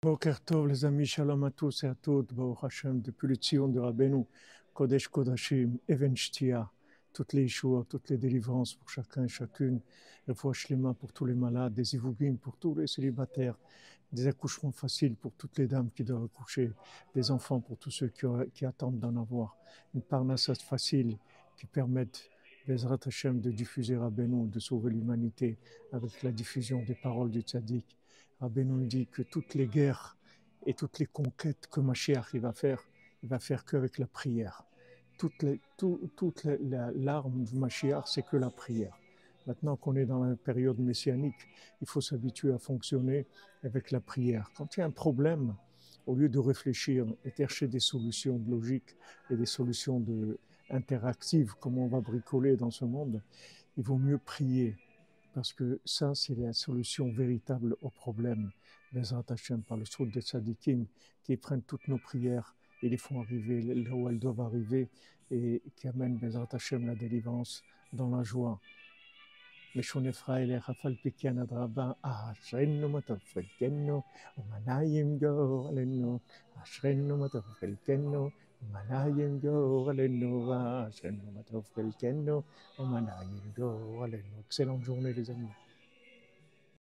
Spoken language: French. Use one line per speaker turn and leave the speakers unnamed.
Tov, les amis, shalom à tous et à toutes, Baruch Hashem, depuis le Tzion de Rabbeinu, Kodesh Kodashim, Even Shtia, toutes les Yeshua, toutes les délivrances pour chacun et chacune, foi shlema pour tous les malades, des ivugim pour tous les célibataires, des accouchements faciles pour toutes les dames qui doivent accoucher, des enfants pour tous ceux qui, attendent d'en avoir, une parnassas facile qui permette Bezrat Hashem de diffuser Rabbeinu, de sauver l'humanité avec la diffusion des paroles du tzaddik. Rabbeinu dit que toutes les guerres et toutes les conquêtes que Mashiach va faire, il va faire qu'avec la prière. Toute, les, tout, toute l'arme du Mashiach, c'est que la prière. Maintenant qu'on est dans la période messianique, il faut s'habituer à fonctionner avec la prière. Quand il y a un problème, au lieu de réfléchir et chercher des solutions logiques et des solutions de, interactive, comment on va bricoler dans ce monde, il vaut mieux prier. Parce que ça, c'est la solution véritable au problème. Bezrat Hashem, par le sourd des tzadikim, qui prennent toutes nos prières et les font arriver là où elles doivent arriver et qui amènent Bezrat Hashem la délivrance dans la joie. לשון אפרים אף על פי כן אדרבה, אשרינו מה טוב חלקנו, ומנה ימגור עלינו, אשרינו מה טוב חלקנו, Manayim yo, Alléluia, Shem Matov Kelkeno, Manayim yo, Alléluia. Excellente journée, les amis.